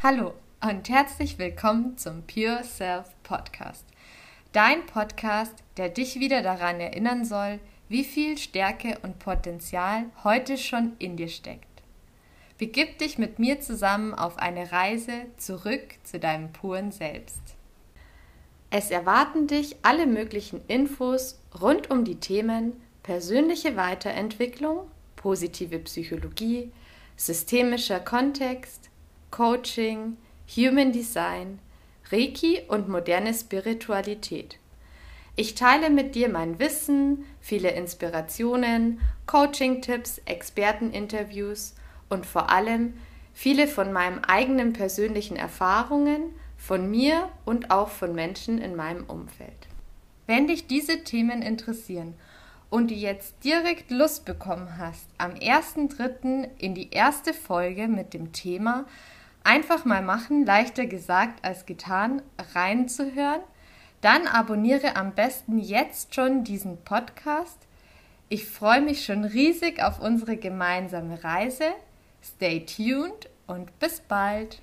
Hallo und herzlich willkommen zum Pure Self Podcast. Dein Podcast, der dich wieder daran erinnern soll, wie viel Stärke und Potenzial heute schon in dir steckt. Begib dich mit mir zusammen auf eine Reise zurück zu deinem puren Selbst. Es erwarten dich alle möglichen Infos rund um die Themen persönliche Weiterentwicklung, positive Psychologie, systemischer Kontext, Coaching, Human Design, Reiki und moderne Spiritualität. Ich teile mit dir mein Wissen, viele Inspirationen, Coaching-Tipps, Experteninterviews und vor allem viele von meinen eigenen persönlichen Erfahrungen, von mir und auch von Menschen in meinem Umfeld. Wenn dich diese Themen interessieren und du jetzt direkt Lust bekommen hast, am 1.3. in die erste Folge mit dem Thema Einfach mal machen, leichter gesagt als getan, reinzuhören. Dann abonniere am besten jetzt schon diesen Podcast. Ich freue mich schon riesig auf unsere gemeinsame Reise. Stay tuned und bis bald.